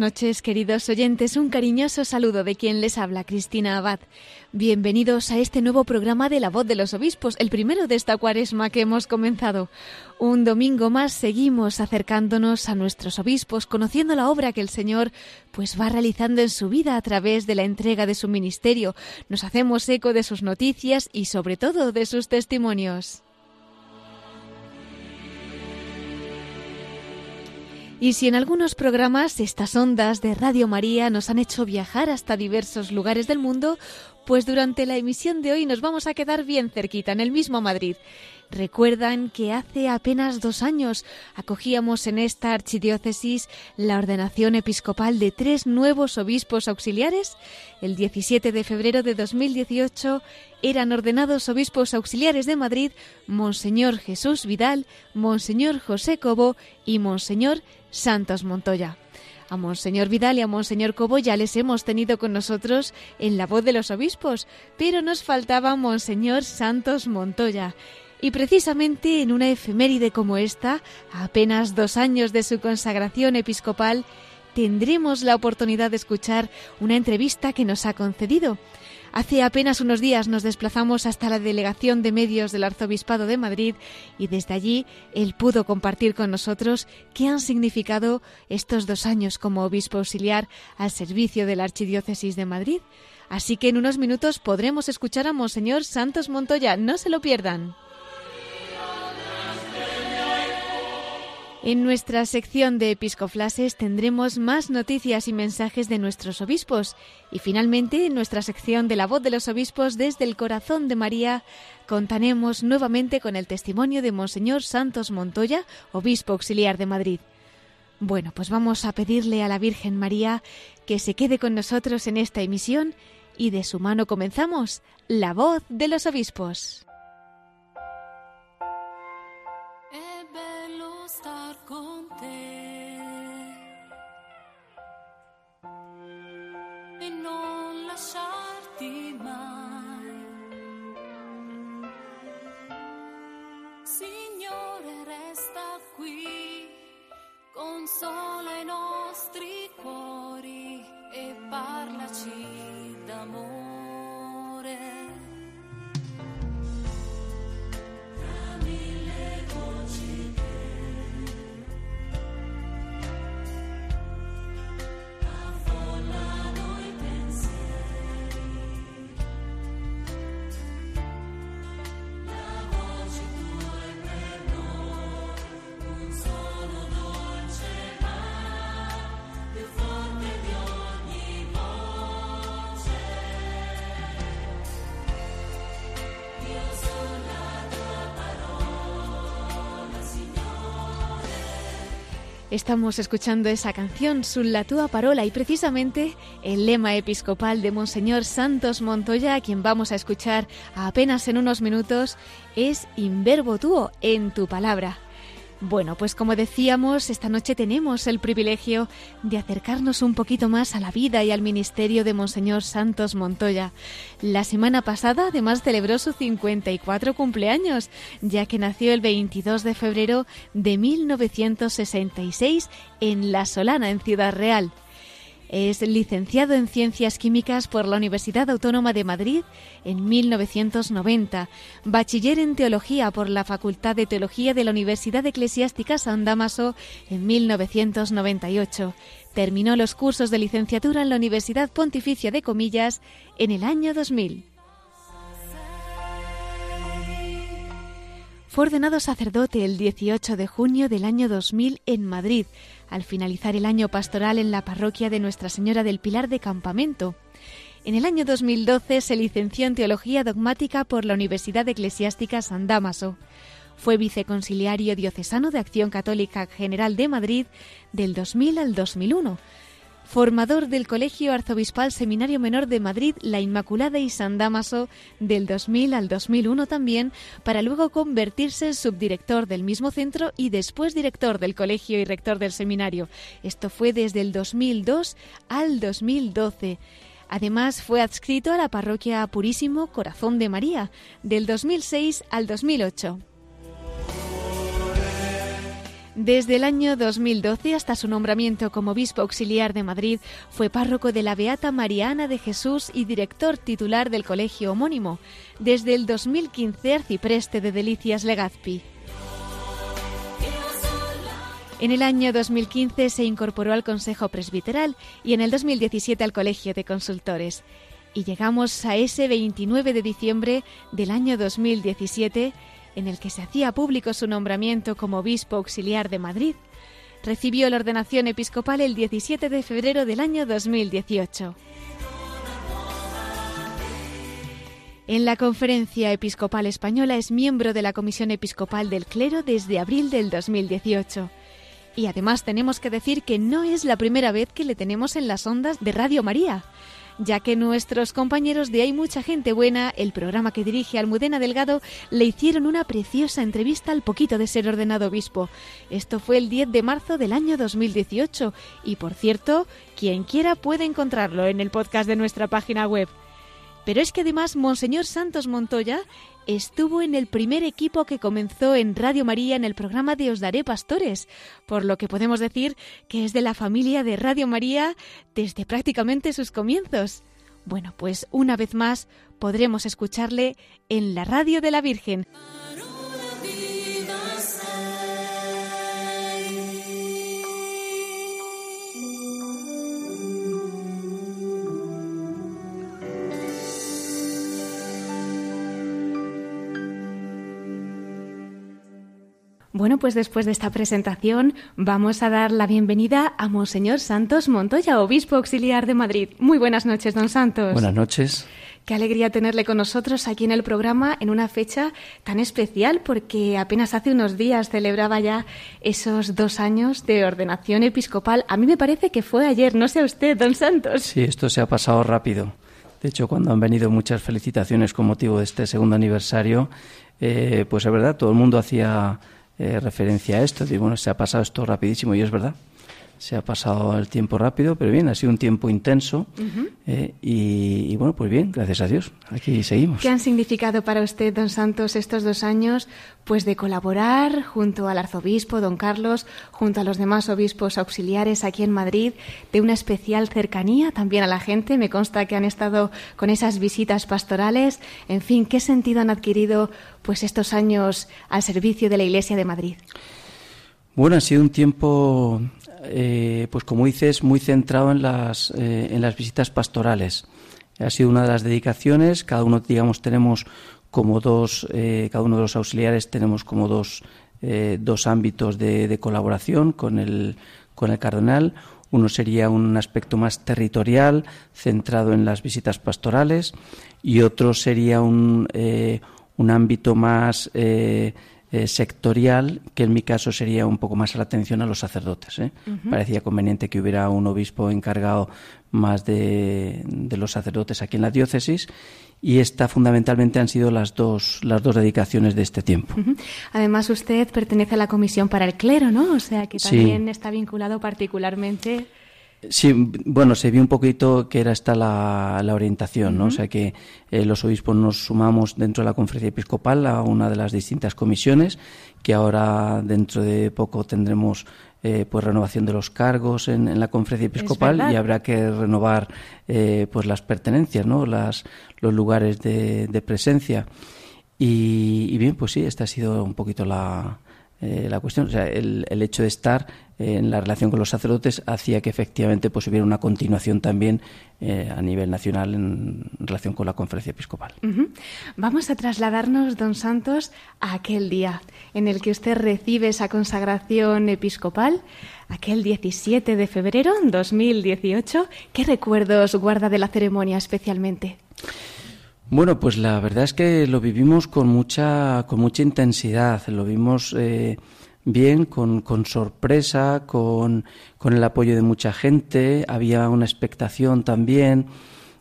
Noches, queridos oyentes. Un cariñoso saludo de quien les habla, Cristina Abad. Bienvenidos a este nuevo programa de La Voz de los Obispos, el primero de esta cuaresma que hemos comenzado. Un domingo más seguimos acercándonos a nuestros obispos, conociendo la obra que el Señor pues va realizando en su vida a través de la entrega de su ministerio. Nos hacemos eco de sus noticias y sobre todo de sus testimonios. Y si en algunos programas estas ondas de Radio María nos han hecho viajar hasta diversos lugares del mundo, pues durante la emisión de hoy nos vamos a quedar bien cerquita, en el mismo Madrid. Recuerdan que hace apenas dos años acogíamos en esta archidiócesis la ordenación episcopal de tres nuevos obispos auxiliares. El 17 de febrero de 2018 eran ordenados obispos auxiliares de Madrid Monseñor Jesús Vidal, Monseñor José Cobo y Monseñor Santos Montoya. A Monseñor Vidal y a Monseñor Cobo ya les hemos tenido con nosotros en la voz de los obispos, pero nos faltaba Monseñor Santos Montoya. Y precisamente en una efeméride como esta, a apenas dos años de su consagración episcopal, tendremos la oportunidad de escuchar una entrevista que nos ha concedido. Hace apenas unos días nos desplazamos hasta la delegación de medios del Arzobispado de Madrid y desde allí él pudo compartir con nosotros qué han significado estos dos años como obispo auxiliar al servicio de la Archidiócesis de Madrid. Así que en unos minutos podremos escuchar a Monseñor Santos Montoya. No se lo pierdan. En nuestra sección de episcoflases tendremos más noticias y mensajes de nuestros obispos y finalmente en nuestra sección de la voz de los obispos desde el corazón de María contaremos nuevamente con el testimonio de Monseñor Santos Montoya, obispo auxiliar de Madrid. Bueno, pues vamos a pedirle a la Virgen María que se quede con nosotros en esta emisión y de su mano comenzamos la voz de los obispos. So. Estamos escuchando esa canción, Sulla tua parola, y precisamente el lema episcopal de Monseñor Santos Montoya, a quien vamos a escuchar apenas en unos minutos, es In verbo tuo, en tu palabra. Bueno, pues como decíamos, esta noche tenemos el privilegio de acercarnos un poquito más a la vida y al ministerio de Monseñor Santos Montoya. La semana pasada además celebró su 54 cumpleaños, ya que nació el 22 de febrero de 1966 en La Solana, en Ciudad Real. Es licenciado en Ciencias Químicas por la Universidad Autónoma de Madrid en 1990, bachiller en Teología por la Facultad de Teología de la Universidad Eclesiástica San Damaso en 1998. Terminó los cursos de licenciatura en la Universidad Pontificia de Comillas en el año 2000. Fue ordenado sacerdote el 18 de junio del año 2000 en Madrid, al finalizar el año pastoral en la parroquia de Nuestra Señora del Pilar de Campamento. En el año 2012 se licenció en Teología Dogmática por la Universidad Eclesiástica San Damaso. Fue viceconciliario diocesano de Acción Católica General de Madrid del 2000 al 2001 formador del Colegio Arzobispal Seminario Menor de Madrid, La Inmaculada y San Damaso, del 2000 al 2001 también, para luego convertirse en subdirector del mismo centro y después director del colegio y rector del seminario. Esto fue desde el 2002 al 2012. Además, fue adscrito a la parroquia Purísimo Corazón de María, del 2006 al 2008. Desde el año 2012 hasta su nombramiento como obispo auxiliar de Madrid, fue párroco de la Beata Mariana de Jesús y director titular del colegio homónimo. Desde el 2015 arcipreste de Delicias Legazpi. En el año 2015 se incorporó al Consejo Presbiteral y en el 2017 al Colegio de Consultores. Y llegamos a ese 29 de diciembre del año 2017 en el que se hacía público su nombramiento como obispo auxiliar de Madrid. Recibió la ordenación episcopal el 17 de febrero del año 2018. En la Conferencia Episcopal Española es miembro de la Comisión Episcopal del Clero desde abril del 2018. Y además tenemos que decir que no es la primera vez que le tenemos en las ondas de Radio María ya que nuestros compañeros de Hay mucha gente buena, el programa que dirige Almudena Delgado, le hicieron una preciosa entrevista al poquito de ser ordenado obispo. Esto fue el 10 de marzo del año 2018 y por cierto, quien quiera puede encontrarlo en el podcast de nuestra página web. Pero es que además Monseñor Santos Montoya estuvo en el primer equipo que comenzó en Radio María en el programa de Os Daré Pastores, por lo que podemos decir que es de la familia de Radio María desde prácticamente sus comienzos. Bueno, pues una vez más podremos escucharle en la radio de la Virgen. Bueno, pues después de esta presentación vamos a dar la bienvenida a Monseñor Santos Montoya, obispo auxiliar de Madrid. Muy buenas noches, don Santos. Buenas noches. Qué alegría tenerle con nosotros aquí en el programa en una fecha tan especial porque apenas hace unos días celebraba ya esos dos años de ordenación episcopal. A mí me parece que fue ayer, no sé usted, don Santos. Sí, esto se ha pasado rápido. De hecho, cuando han venido muchas felicitaciones con motivo de este segundo aniversario, eh, pues es verdad, todo el mundo hacía eh, referencia a esto. Digo, bueno, se ha pasado esto rapidísimo y es verdad se ha pasado el tiempo rápido, pero bien, ha sido un tiempo intenso eh, y, bueno, pues bien, gracias a Dios, aquí seguimos. ¿Qué han significado para usted, don Santos, estos dos años, pues de colaborar junto al arzobispo, don Carlos, junto a los demás obispos auxiliares aquí en Madrid, de una especial cercanía también a la gente? Me consta que han estado con esas visitas pastorales. En fin, ¿qué sentido han adquirido pues estos años al servicio de la Iglesia de Madrid? Bueno, ha sido un tiempo eh, pues como dices, muy centrado en las, eh, en las visitas pastorales. Ha sido una de las dedicaciones, cada uno, digamos, tenemos como dos, eh, cada uno de los auxiliares tenemos como dos, dos ámbitos de, colaboración con el, con el cardenal. Uno sería un aspecto más territorial, centrado en las visitas pastorales, y otro sería un, un ámbito más eh, sectorial, que en mi caso sería un poco más a la atención a los sacerdotes. ¿eh? Parecía conveniente que hubiera un obispo encargado más de, los sacerdotes aquí en la diócesis y esta fundamentalmente han sido las dos las dos dedicaciones de este tiempo. Además usted pertenece a la comisión para el clero, ¿no? O sea que también está vinculado particularmente Sí, bueno, se vio un poquito que era esta la, orientación, ¿no? O sea que eh, los obispos nos sumamos dentro de la conferencia episcopal a una de las distintas comisiones, que ahora dentro de poco tendremos eh, pues renovación de los cargos en, la conferencia episcopal y habrá que renovar eh, pues las pertenencias, ¿no? Las, los lugares de, presencia. Y, bien, pues sí, esta ha sido un poquito la, la cuestión. O sea, el, el hecho de estar en la relación con los sacerdotes hacía que efectivamente pues hubiera una continuación también eh, a nivel nacional en relación con la conferencia episcopal. Vamos a trasladarnos, don Santos, a aquel día en el que usted recibe esa consagración episcopal, aquel 17 de febrero de 2018. ¿Qué recuerdos guarda de la ceremonia especialmente? Bueno, pues la verdad es que lo vivimos con mucha, con mucha intensidad. Lo vimos eh, bien, con, con sorpresa, con, con, el apoyo de mucha gente. Había una expectación también.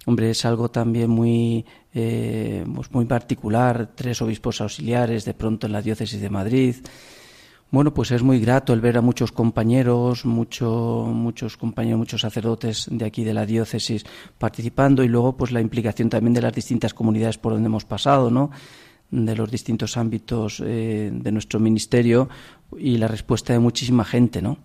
Hombre, es algo también muy, eh, pues muy particular. Tres obispos auxiliares de pronto en la diócesis de Madrid. Bueno, pues es muy grato el ver a muchos compañeros, mucho, muchos compañeros, muchos sacerdotes de aquí de la diócesis participando y luego pues la implicación también de las distintas comunidades por donde hemos pasado, ¿no? de los distintos ámbitos eh, de nuestro ministerio y la respuesta de muchísima gente, ¿no?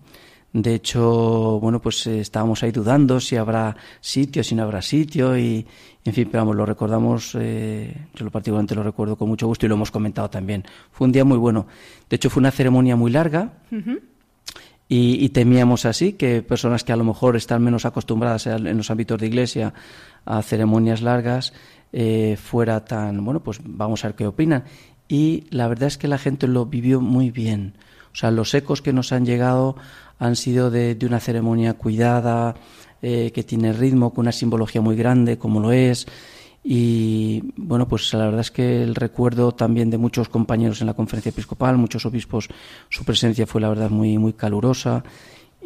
De hecho, bueno, pues eh, estábamos ahí dudando si habrá sitio, si no habrá sitio y, en fin, pero vamos, lo recordamos, eh, yo lo particularmente lo recuerdo con mucho gusto y lo hemos comentado también. Fue un día muy bueno. De hecho, fue una ceremonia muy larga y, temíamos así que personas que a lo mejor están menos acostumbradas en los ámbitos de iglesia a ceremonias largas eh, fuera tan, bueno, pues vamos a ver qué opinan. Y la verdad es que la gente lo vivió muy bien. O sea, los ecos que nos han llegado han sido de, una ceremonia cuidada, eh, que tiene ritmo, con una simbología muy grande, como lo es. Y bueno, pues la verdad es que el recuerdo también de muchos compañeros en la conferencia episcopal, muchos obispos, su presencia fue la verdad muy, muy calurosa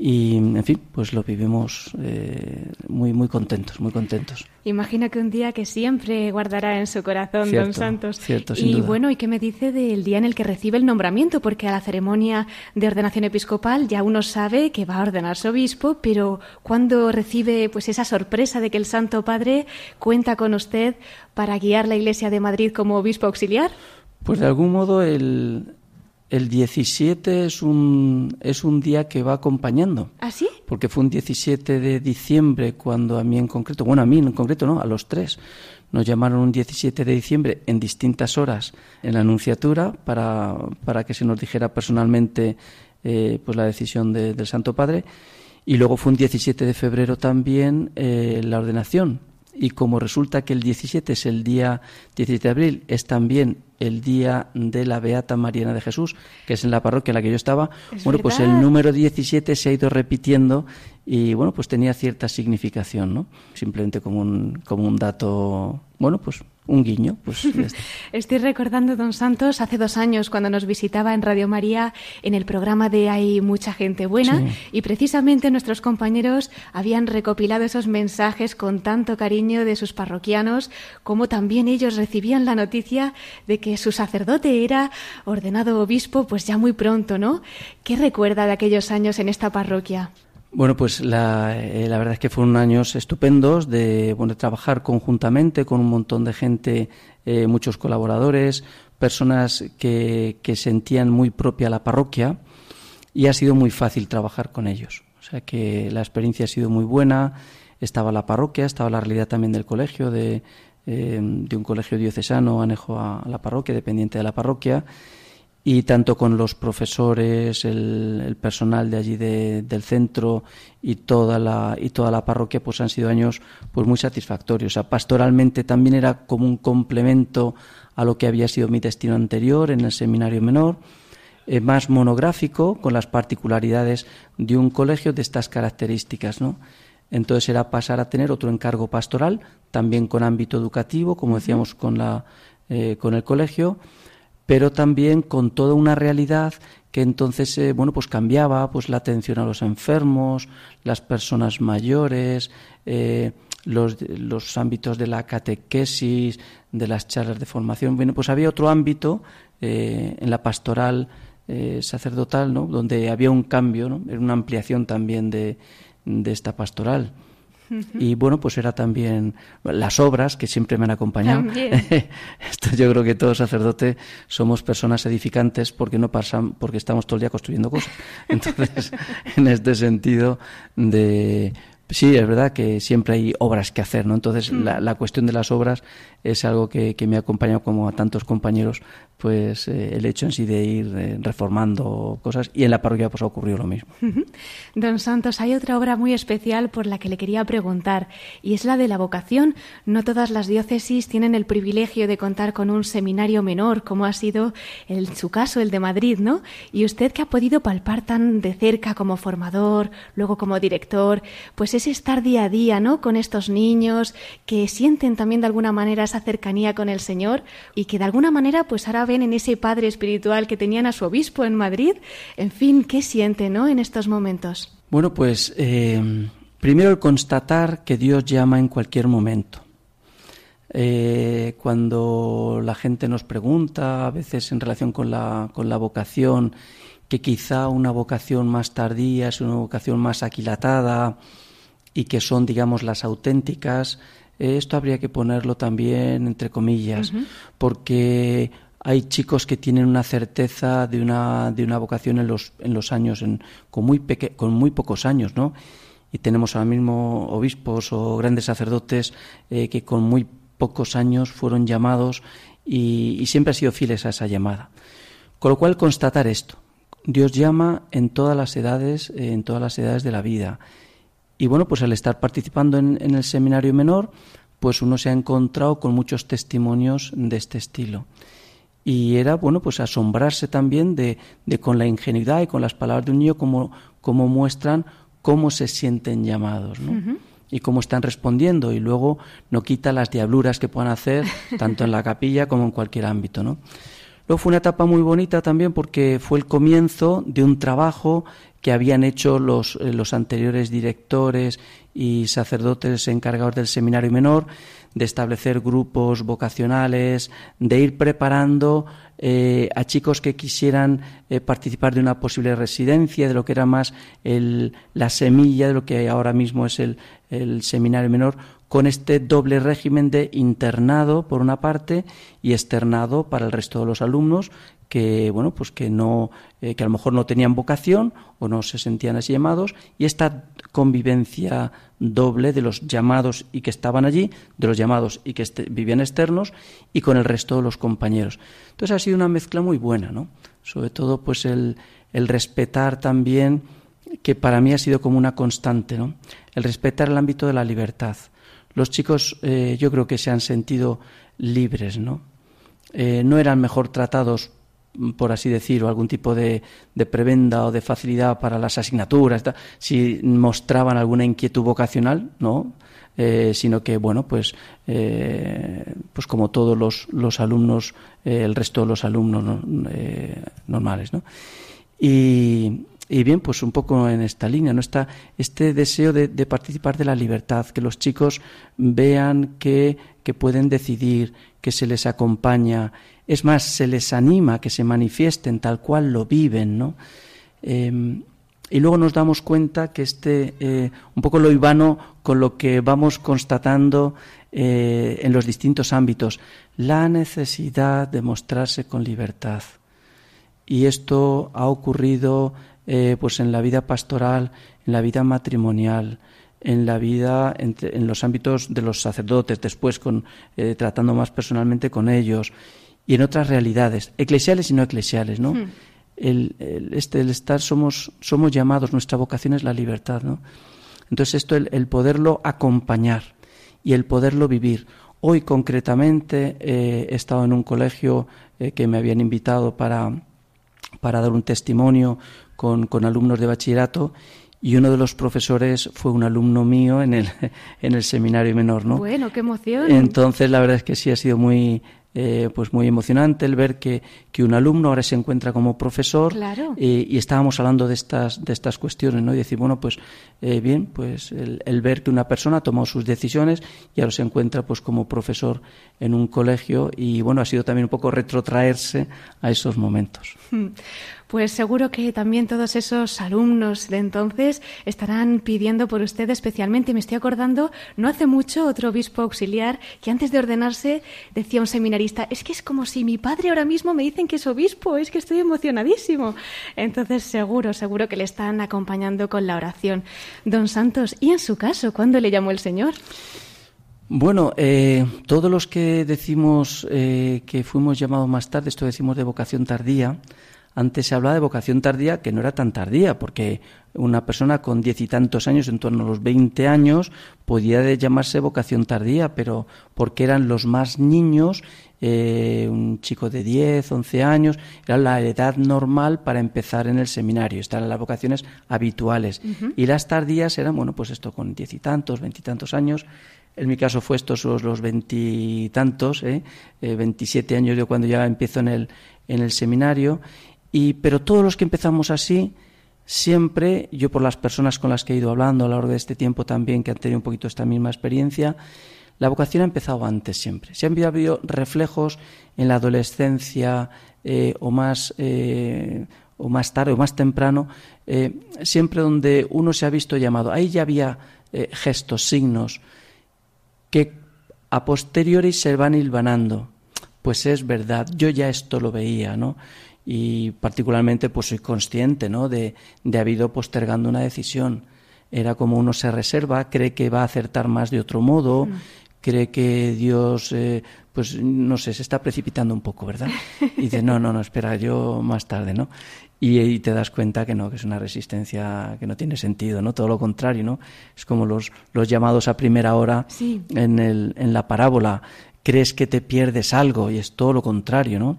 y en fin pues lo vivimos eh, muy muy contentos muy contentos. Imagino que un día que siempre guardará en su corazón don Santos. cierto, y bueno y qué me dice del día en el que recibe el nombramiento porque a la ceremonia de ordenación episcopal ya uno sabe que va a ordenarse obispo pero cuando recibe pues esa sorpresa de que el Santo Padre cuenta con usted para guiar la Iglesia de Madrid como obispo auxiliar pues de algún modo el el 17 es un, es un día que va acompañando. ¿Ah, sí? Porque fue un 17 de diciembre cuando a mí en concreto, bueno, a mí en concreto no, a los tres, nos llamaron un 17 de diciembre en distintas horas en la Anunciatura para, para que se nos dijera personalmente eh, pues la decisión del Santo Padre. Y luego fue un 17 de febrero también eh, la ordenación. Y como resulta que el 17 es el día 17 de abril, es también el día de la Beata Mariana de Jesús, que es en la parroquia en la que yo estaba, bueno, pues el número 17 se ha ido repitiendo y bueno, pues tenía cierta significación, ¿no? Simplemente como un, como un dato, bueno, pues un guiño. Pues Estoy recordando, don Santos, hace dos años cuando nos visitaba en Radio María en el programa de Hay mucha gente buena y precisamente nuestros compañeros habían recopilado esos mensajes con tanto cariño de sus parroquianos como también ellos recibían la noticia de que su sacerdote era ordenado obispo pues ya muy pronto, ¿no? ¿Qué recuerda de aquellos años en esta parroquia? Bueno, pues la, eh, la, verdad es que fueron años estupendos de, bueno, trabajar conjuntamente con un montón de gente, eh, muchos colaboradores, personas que, que, sentían muy propia la parroquia y ha sido muy fácil trabajar con ellos. O sea que la experiencia ha sido muy buena. Estaba la parroquia, estaba la realidad también del colegio, de, eh, de un colegio diocesano anejo a la parroquia, dependiente de la parroquia y tanto con los profesores, el, personal de allí del centro y toda la y toda la parroquia, pues han sido años pues muy satisfactorios. O sea, pastoralmente también era como un complemento a lo que había sido mi destino anterior en el seminario menor, eh, más monográfico con las particularidades de un colegio de estas características, ¿no? Entonces era pasar a tener otro encargo pastoral, también con ámbito educativo, como decíamos con la eh, con el colegio pero también con toda una realidad que entonces eh, bueno pues cambiaba pues la atención a los enfermos las personas mayores eh, los, ámbitos de la catequesis de las charlas de formación bueno pues había otro ámbito eh, en la pastoral sacerdotal ¿no? donde había un cambio ¿no? era una ampliación también de, de esta pastoral y bueno, pues era también las obras que siempre me han acompañado. Esto yo creo que todos sacerdotes somos personas edificantes porque no pasan, porque estamos todo el día construyendo cosas. Entonces, en este sentido de sí, es verdad que siempre hay obras que hacer, ¿no? Entonces, mm. la, la, cuestión de las obras es algo que, que me ha acompañado como a tantos compañeros pues eh, el hecho en sí de ir eh, reformando cosas y en la parroquia pues ha ocurrido lo mismo. Don Santos, hay otra obra muy especial por la que le quería preguntar y es la de la vocación. No todas las diócesis tienen el privilegio de contar con un seminario menor como ha sido en su caso el de Madrid, ¿no? Y usted que ha podido palpar tan de cerca como formador, luego como director, pues ese estar día a día, ¿no? Con estos niños que sienten también de alguna manera esa cercanía con el Señor y que de alguna manera pues ahora ven en ese padre espiritual que tenían a su obispo en Madrid. En fin, ¿qué sienten, ¿no? En estos momentos. Bueno, pues eh, primero el constatar que Dios llama en cualquier momento. Eh, cuando la gente nos pregunta, a veces en relación con la, con la vocación, que quizá una vocación más tardía es una vocación más aquilatada y que son, digamos, las auténticas, esto habría que ponerlo también entre comillas, porque hay chicos que tienen una certeza de una, de una vocación en los, en los años, en, con, muy con muy pocos años, ¿no? Y tenemos ahora mismo obispos o grandes sacerdotes eh, que con muy pocos años fueron llamados y, siempre han sido fieles a esa llamada. Con lo cual, constatar esto, Dios llama en todas las edades, eh, en todas las edades de la vida. Y bueno, pues al estar participando en, el seminario menor, pues uno se ha encontrado con muchos testimonios de este estilo. Y era, bueno, pues asombrarse también de, de con la ingenuidad y con las palabras de un niño como, como muestran cómo se sienten llamados, ¿no? Y cómo están respondiendo. Y luego no quita las diabluras que puedan hacer, tanto en la capilla como en cualquier ámbito, ¿no? Luego fue una etapa muy bonita también porque fue el comienzo de un trabajo que habían hecho los, eh, los anteriores directores y sacerdotes encargados del seminario menor, de establecer grupos vocacionales, de ir preparando eh, a chicos que quisieran eh, participar de una posible residencia, de lo que era más el, la semilla de lo que ahora mismo es el, el seminario menor, con este doble régimen de internado por una parte y externado para el resto de los alumnos que bueno pues que no eh, que a lo mejor no tenían vocación o no se sentían así llamados y esta convivencia doble de los llamados y que estaban allí de los llamados y que este, vivían externos y con el resto de los compañeros. Entonces ha sido una mezcla muy buena no sobre todo pues el, el respetar también que para mí ha sido como una constante no el respetar el ámbito de la libertad. Los chicos eh, yo creo que se han sentido libres, ¿no? Eh, no eran mejor tratados, por así decir, o algún tipo de, prebenda o de facilidad para las asignaturas, si mostraban alguna inquietud vocacional, ¿no? Eh, sino que, bueno, pues, pues como todos los, los alumnos, el resto de los alumnos normales, ¿no? Y, y bien, pues un poco en esta línea, ¿no? Está este deseo de, participar de la libertad, que los chicos vean que, que, pueden decidir, que se les acompaña, es más, se les anima que se manifiesten tal cual lo viven, ¿no? Em, y luego nos damos cuenta que este, eh, un poco lo ibano con lo que vamos constatando eh, en los distintos ámbitos, la necesidad de mostrarse con libertad. Y esto ha ocurrido eh, pues en la vida pastoral, en la vida matrimonial, en la vida, en, los ámbitos de los sacerdotes, después con, eh, tratando más personalmente con ellos, y en otras realidades, eclesiales y no eclesiales, ¿no? Hmm. El, este, el estar, somos, somos llamados, nuestra vocación es la libertad, ¿no? Entonces esto, el, poderlo acompañar y el poderlo vivir. Hoy concretamente eh, he estado en un colegio que me habían invitado para, para dar un testimonio con, con alumnos de bachillerato y uno de los profesores fue un alumno mío en el, en el seminario menor, ¿no? Bueno, qué emoción. Entonces, la verdad es que sí ha sido muy, eh, pues muy emocionante el ver que, que, un alumno ahora se encuentra como profesor claro. Eh, y estábamos hablando de estas, de estas cuestiones, ¿no? Y decir, bueno, pues eh, bien, pues el, el, ver que una persona ha tomado sus decisiones y ahora se encuentra pues como profesor en un colegio y bueno, ha sido también un poco retrotraerse a esos momentos. Pues seguro que también todos esos alumnos de entonces estarán pidiendo por usted especialmente. Me estoy acordando, no hace mucho, otro obispo auxiliar que antes de ordenarse decía un seminarista, es que es como si mi padre ahora mismo me dicen que es obispo, es que estoy emocionadísimo. Entonces seguro, seguro que le están acompañando con la oración. Don Santos, ¿y en su caso, cuándo le llamó el Señor? Bueno, eh, todos los que decimos eh, que fuimos llamados más tarde, esto decimos de vocación tardía, antes se hablaba de vocación tardía, que no era tan tardía, porque una persona con diez y tantos años, en torno a los veinte años, podía llamarse vocación tardía, pero porque eran los más niños eh, un chico de 10, 11 años, era la edad normal para empezar en el seminario, están las vocaciones habituales. Y las tardías eran, bueno, pues esto con diez y tantos, veintitantos años. En mi caso fue estos los veintitantos, ¿eh? eh, 27 años yo cuando ya empiezo en el, en el seminario. Y, pero todos los que empezamos así, siempre, yo por las personas con las que he ido hablando a lo largo de este tiempo también, que han tenido un poquito esta misma experiencia, la vocación ha empezado antes siempre. Se han habido reflejos en la adolescencia eh, o más eh, o más tarde o más temprano, eh, siempre donde uno se ha visto llamado. Ahí ya había gestos, signos que a posteriori se van hilvanando. Pues es verdad, yo ya esto lo veía, ¿no? Y particularmente pues soy consciente, ¿no? De, de haber ido postergando una decisión. Era como uno se reserva, cree que va a acertar más de otro modo, mm cree que Dios, eh, pues no sé, se está precipitando un poco, ¿verdad? Y dice, no, no, no, espera, yo más tarde, ¿no? Y, te das cuenta que no, que es una resistencia que no tiene sentido, ¿no? Todo lo contrario, ¿no? Es como los, los llamados a primera hora en, el, en la parábola. Crees que te pierdes algo y es todo lo contrario, ¿no?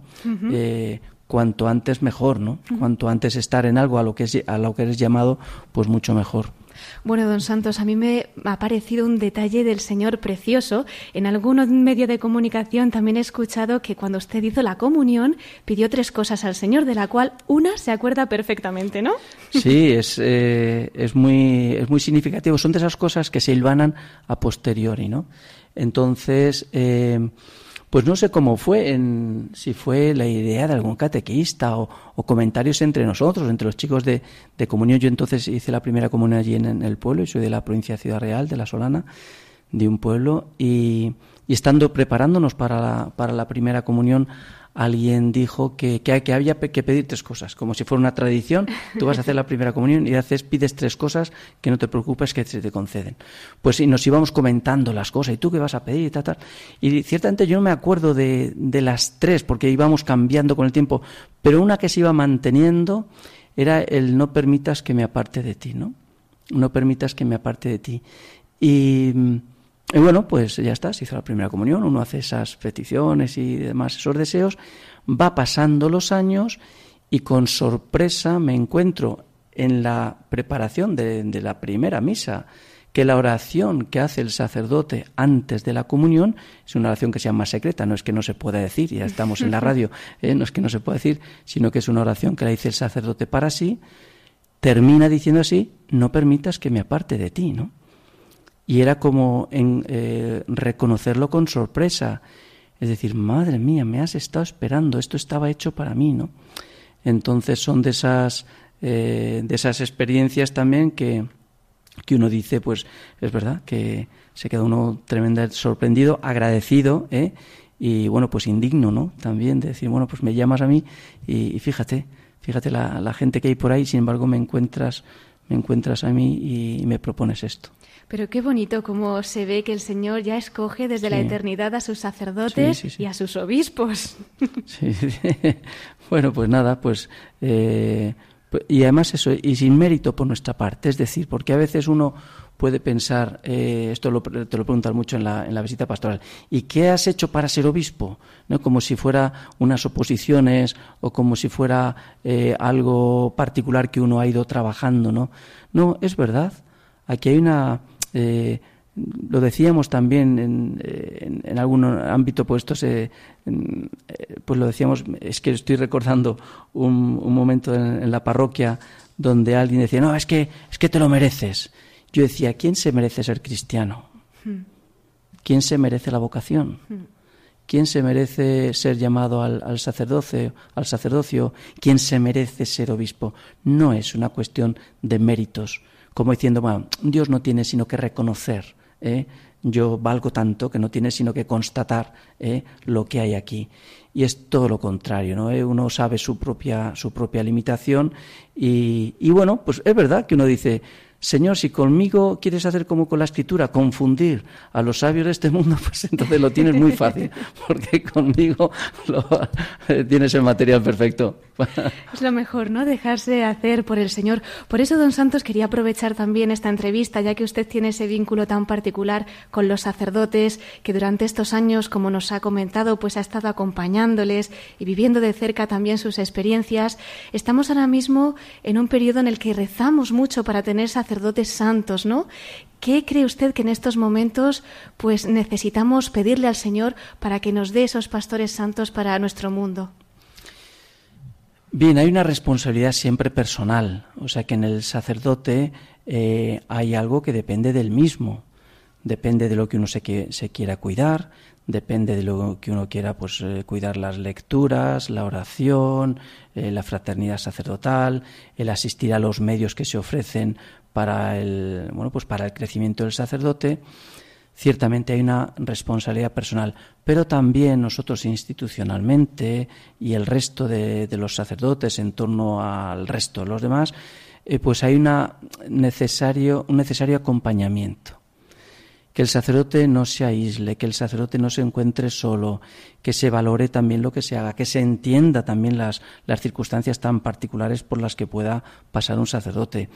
Eh, cuanto antes mejor, ¿no? Cuanto antes estar en algo a lo que es, a lo que eres llamado, pues mucho mejor. Bueno, don Santos, a mí me ha parecido un detalle del Señor precioso. En algún medio de comunicación también he escuchado que cuando usted hizo la comunión pidió tres cosas al Señor, de la cual una se acuerda perfectamente, ¿no? Sí, es, eh, es, muy, es muy significativo. Son de esas cosas que se hilvanan a posteriori, ¿no? Entonces, eh, pues no sé cómo fue, en, si fue la idea de algún catequista o, comentarios entre nosotros, entre los chicos de, comunión. Yo entonces hice la primera comunión allí en, el pueblo, y soy de la provincia de Ciudad Real, de La Solana, de un pueblo, y, y estando preparándonos para la, para la primera comunión, alguien dijo que, que, había que pedir tres cosas, como si fuera una tradición. Tú vas a hacer la primera comunión y haces, pides tres cosas que no te preocupes que se te conceden. Pues y nos íbamos comentando las cosas, ¿y tú qué vas a pedir? Y, tal, tal. y ciertamente yo no me acuerdo de, de las tres, porque íbamos cambiando con el tiempo, pero una que se iba manteniendo era el no permitas que me aparte de ti, ¿no? No permitas que me aparte de ti. Y y bueno, pues ya está, se hizo la primera comunión, uno hace esas peticiones y demás, esos deseos, va pasando los años y con sorpresa me encuentro en la preparación de, la primera misa que la oración que hace el sacerdote antes de la comunión es una oración que se llama secreta, no es que no se pueda decir, ya estamos en la radio, ¿eh? no es que no se pueda decir, sino que es una oración que la dice el sacerdote para sí, termina diciendo así, no permitas que me aparte de ti, ¿no? Y era como en, eh, reconocerlo con sorpresa. Es decir, madre mía, me has estado esperando, esto estaba hecho para mí, ¿no? Entonces son de esas, eh, de esas experiencias también que, que uno dice, pues es verdad, que se queda uno tremendamente sorprendido, agradecido, ¿eh? y bueno, pues indigno, ¿no? También de decir, bueno, pues me llamas a mí y, fíjate, fíjate la, la, gente que hay por ahí, sin embargo me encuentras, me encuentras a mí y me propones esto. Pero qué bonito cómo se ve que el Señor ya escoge desde la eternidad a sus sacerdotes y a sus obispos. Sí, bueno, pues nada, pues... Eh, pues, y además eso, y sin mérito por nuestra parte, es decir, porque a veces uno puede pensar, eh, esto lo, te lo preguntan mucho en la, en la visita pastoral, ¿y qué has hecho para ser obispo? ¿No? Como si fuera unas oposiciones o como si fuera eh, algo particular que uno ha ido trabajando, ¿no? No, es verdad. Aquí hay una, eh, lo decíamos también en, en, algún ámbito puesto, eh, pues lo decíamos, es que estoy recordando un, momento en, la parroquia donde alguien decía, no, es que, es que te lo mereces. Yo decía, ¿quién se merece ser cristiano? Hmm. ¿Quién se merece la vocación? Hmm. ¿Quién se merece ser llamado al, al, sacerdocio, al sacerdocio? ¿Quién se merece ser obispo? No es una cuestión de méritos, como diciendo, bueno, Dios no tiene sino que reconocer, ¿eh? yo valgo tanto que no tiene sino que constatar ¿eh? lo que hay aquí. Y es todo lo contrario, ¿no? ¿Eh? Uno sabe su propia, su propia limitación y, y bueno, pues es verdad que uno dice, Señor, si conmigo quieres hacer como con la escritura, confundir a los sabios de este mundo, pues entonces lo tienes muy fácil, porque conmigo lo, tienes el material perfecto Es lo mejor, ¿no? Dejarse hacer por el Señor. Por eso, don Santos, quería aprovechar también esta entrevista, ya que usted tiene ese vínculo tan particular con los sacerdotes, que durante estos años, como nos ha comentado, pues ha estado acompañándoles y viviendo de cerca también sus experiencias. Estamos ahora mismo en un periodo en el que rezamos mucho para tener sacerdotes santos, ¿no? ¿Qué cree usted que en estos momentos pues necesitamos pedirle al Señor para que nos dé esos pastores santos para nuestro mundo? Bien, hay una responsabilidad siempre personal, o sea que en el sacerdote eh, hay algo que depende del mismo, depende de lo que uno se, se quiera cuidar, depende de lo que uno quiera pues eh, cuidar las lecturas, la oración, eh, la fraternidad sacerdotal, el asistir a los medios que se ofrecen para el bueno pues para el crecimiento del sacerdote ciertamente hay una responsabilidad personal, pero también nosotros institucionalmente y el resto de, los sacerdotes en torno al resto de los demás, eh, pues hay una necesario, un necesario acompañamiento. Que el sacerdote no se aísle, que el sacerdote no se encuentre solo, que se valore también lo que se haga, que se entienda también las, las circunstancias tan particulares por las que pueda pasar un sacerdote,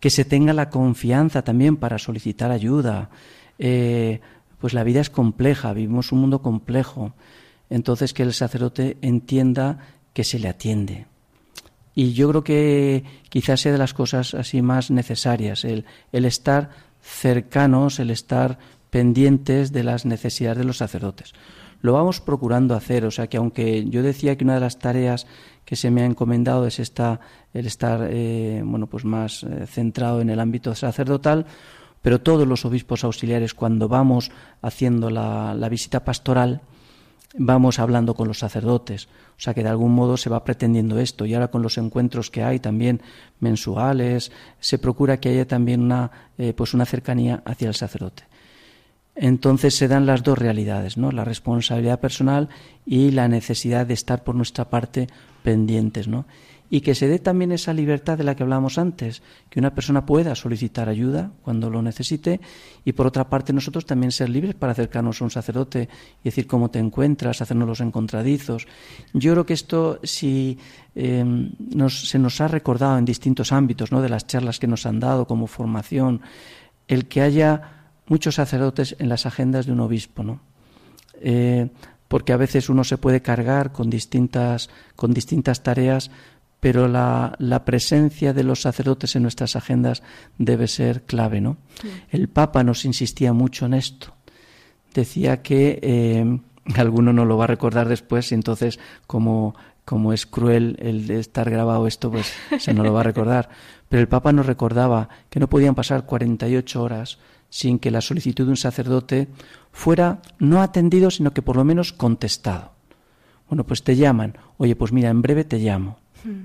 que se tenga la confianza también para solicitar ayuda, eh, pues la vida es compleja, vivimos un mundo complejo. Entonces que el sacerdote entienda que se le atiende. Y yo creo que quizás sea de las cosas así más necesarias, el, estar cercanos, el estar pendientes de las necesidades de los sacerdotes. Lo vamos procurando hacer, o sea que aunque yo decía que una de las tareas que se me ha encomendado es esta, el estar eh, bueno pues más eh, centrado en el ámbito sacerdotal, pero todos los obispos auxiliares cuando vamos haciendo la, visita pastoral, vamos hablando con los sacerdotes. O sea que de algún modo se va pretendiendo esto. Y ahora con los encuentros que hay también mensuales, se procura que haya también una, eh, pues una cercanía hacia el sacerdote. Entonces se dan las dos realidades, ¿no? La responsabilidad personal y la necesidad de estar por nuestra parte pendientes, ¿no? Y que se dé también esa libertad de la que hablábamos antes, que una persona pueda solicitar ayuda cuando lo necesite y por otra parte nosotros también ser libres para acercarnos a un sacerdote y decir cómo te encuentras, hacernos los encontradizos. Yo creo que esto si em, se nos ha recordado en distintos ámbitos, ¿no? de las charlas que nos han dado como formación, el que haya muchos sacerdotes en las agendas de un obispo, ¿no? Eh, porque a veces uno se puede cargar con distintas, con distintas tareas, pero la, la, presencia de los sacerdotes en nuestras agendas debe ser clave, ¿no? El Papa nos insistía mucho en esto. Decía que eh, alguno no lo va a recordar después y entonces como, como es cruel el de estar grabado esto, pues se no lo va a recordar. Pero el Papa nos recordaba que no podían pasar 48 horas sin que la solicitud de un sacerdote fuera no atendido, sino que por lo menos contestado. Bueno, pues te llaman. Oye, pues mira, en breve te llamo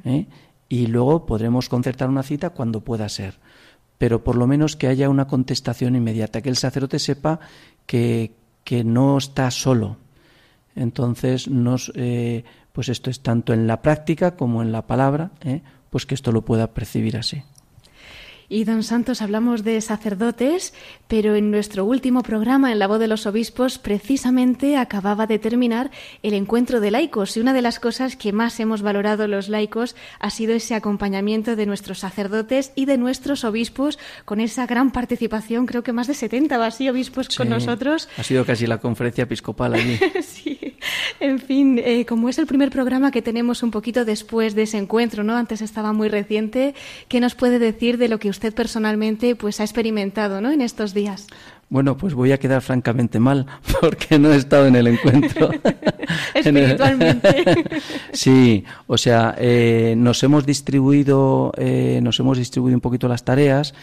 ¿eh? y luego podremos concertar una cita cuando pueda ser. Pero por lo menos que haya una contestación inmediata, que el sacerdote sepa que, que no está solo. Entonces, nos, eh, pues esto es tanto en la práctica como en la palabra, ¿eh? pues que esto lo pueda percibir así. Y don Santos, hablamos de sacerdotes, pero en nuestro último programa, en la voz de los obispos, precisamente acababa de terminar el encuentro de laicos. Y una de las cosas que más hemos valorado los laicos ha sido ese acompañamiento de nuestros sacerdotes y de nuestros obispos, con esa gran participación, creo que más de 70 o así obispos con nosotros. Ha sido casi la conferencia episcopal allí. sí. En fin, eh, como es el primer programa que tenemos un poquito después de ese encuentro, ¿no? Antes estaba muy reciente, ¿qué nos puede decir de lo que usted personalmente pues ha experimentado ¿no? en estos días? Bueno, pues voy a quedar francamente mal porque no he estado en el encuentro. Espiritualmente. sí, o sea, eh, nos hemos distribuido, eh, nos hemos distribuido un poquito las tareas.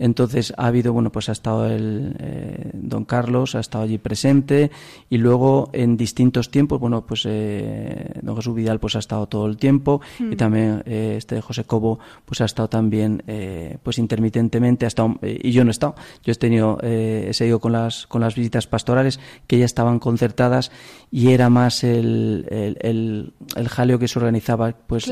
Entonces ha habido, bueno, pues ha estado el eh, don Carlos, ha estado allí presente y luego en distintos tiempos, bueno, pues eh, don Jesús Vidal pues ha estado todo el tiempo y mm. también eh, este José Cobo pues ha estado también pues intermitentemente, ha estado, y yo no he estado, yo he tenido, he seguido con las, con las visitas pastorales que ya estaban concertadas y era más el, el, el, jaleo que se organizaba pues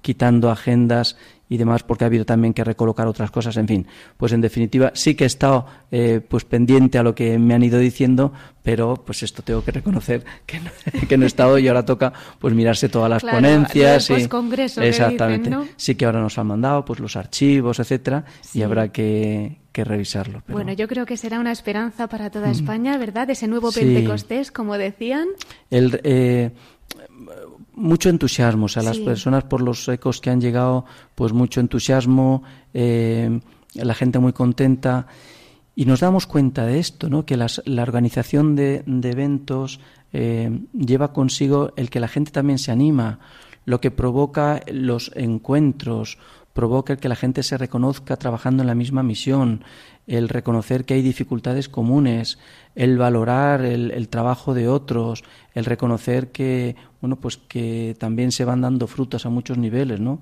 quitando agendas y demás, porque ha habido también que recolocar otras cosas, en fin. Pues en definitiva, sí que he estado eh, pues pendiente a lo que me han ido diciendo, pero pues esto tengo que reconocer que no, que no he estado y ahora toca pues mirarse todas las Claro, ponencias. y- que exactamente. dicen, ¿no? Sí que ahora nos han mandado pues los archivos, etcétera, Sí. y habrá que, que revisarlo. pero- Bueno, yo creo que será una esperanza para toda España, ¿verdad? Ese nuevo Sí. Pentecostés, como decían. el, eh, mucho entusiasmo, o sea, las personas por los ecos que han llegado, pues mucho entusiasmo, eh, la gente muy contenta. Y nos damos cuenta de esto, ¿no? que las- la organización de, de eventos eh, lleva consigo el que la gente también se anima, lo que provoca los encuentros, provoca el que la gente se reconozca trabajando en la misma misión, el reconocer que hay dificultades comunes, el valorar el, trabajo de otros, el reconocer que bueno pues que también se van dando frutos a muchos niveles, ¿no?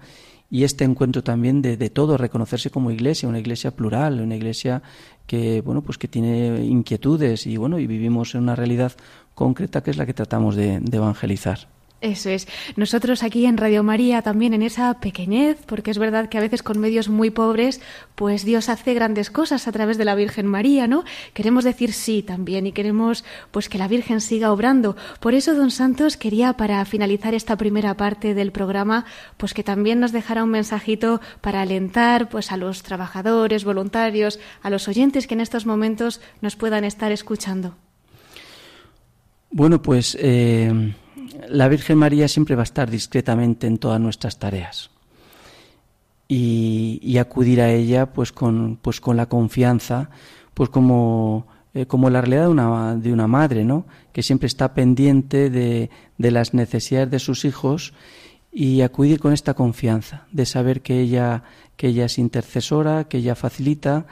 Y este encuentro también de, de todo, reconocerse como iglesia, una iglesia plural, una iglesia que bueno pues que tiene inquietudes y bueno y vivimos en una realidad concreta que es la que tratamos de evangelizar. Eso es. Nosotros aquí en Radio María también en esa pequeñez, porque es verdad que a veces con medios muy pobres, pues Dios hace grandes cosas a través de la Virgen María, ¿no? Queremos decir sí también y queremos pues que la Virgen siga obrando. Por eso, don Santos, quería para finalizar esta primera parte del programa, pues que también nos dejara un mensajito para alentar pues a los trabajadores, voluntarios, a los oyentes que en estos momentos nos puedan estar escuchando. Bueno, pues eh, la Virgen María siempre va a estar discretamente en todas nuestras tareas y, y acudir a ella pues con, pues con la confianza, pues como, eh, como la realidad de una, de una madre, ¿no? que siempre está pendiente de, de las necesidades de sus hijos y acudir con esta confianza de saber que ella, que ella es intercesora, que ella facilita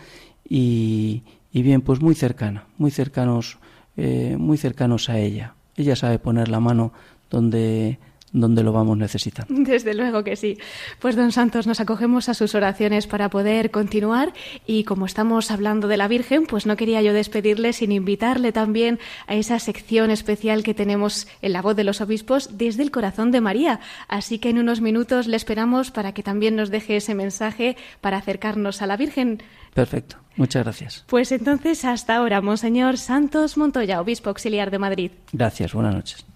y, y bien, pues muy cercana, muy cercanos, eh, muy cercanos a ella. Ella sabe poner la mano donde, donde lo vamos necesitando. Desde luego que sí. Pues don Santos, nos acogemos a sus oraciones para poder continuar y como estamos hablando de la Virgen, pues no quería yo despedirle sin invitarle también a esa sección especial que tenemos en la voz de los obispos desde el corazón de María. Así que en unos minutos le esperamos para que también nos deje ese mensaje para acercarnos a la Virgen. Perfecto, muchas gracias. Pues entonces hasta ahora, Monseñor Santos Montoya, obispo auxiliar de Madrid. Gracias, buenas noches.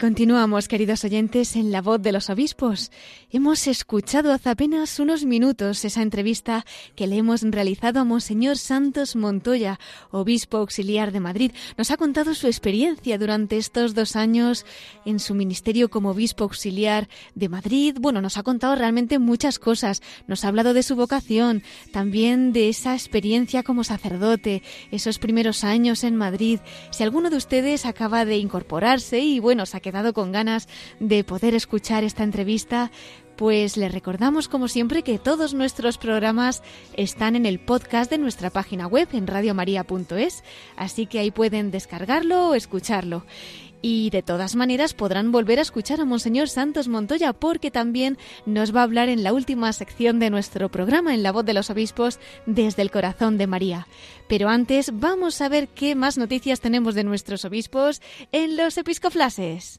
Continuamos, queridos oyentes, en La Voz de los Obispos. Hemos escuchado hace apenas unos minutos esa entrevista que le hemos realizado a Monseñor Santos Montoya, obispo auxiliar de Madrid. Nos ha contado su experiencia durante estos dos años en su ministerio como obispo auxiliar de Madrid. Bueno, nos ha contado realmente muchas cosas. Nos ha hablado de su vocación, también de esa experiencia como sacerdote, esos primeros años en Madrid. Si alguno de ustedes acaba de incorporarse y bueno, se ha con ganas de poder escuchar esta entrevista, pues les recordamos como siempre que todos nuestros programas están en el podcast de nuestra página web en radiomaria.es, así que ahí pueden descargarlo o escucharlo. Y de todas maneras podrán volver a escuchar a Monseñor Santos Montoya porque también nos va a hablar en la última sección de nuestro programa en la voz de los obispos desde el corazón de María. Pero antes vamos a ver qué más noticias tenemos de nuestros obispos en los episcoflases.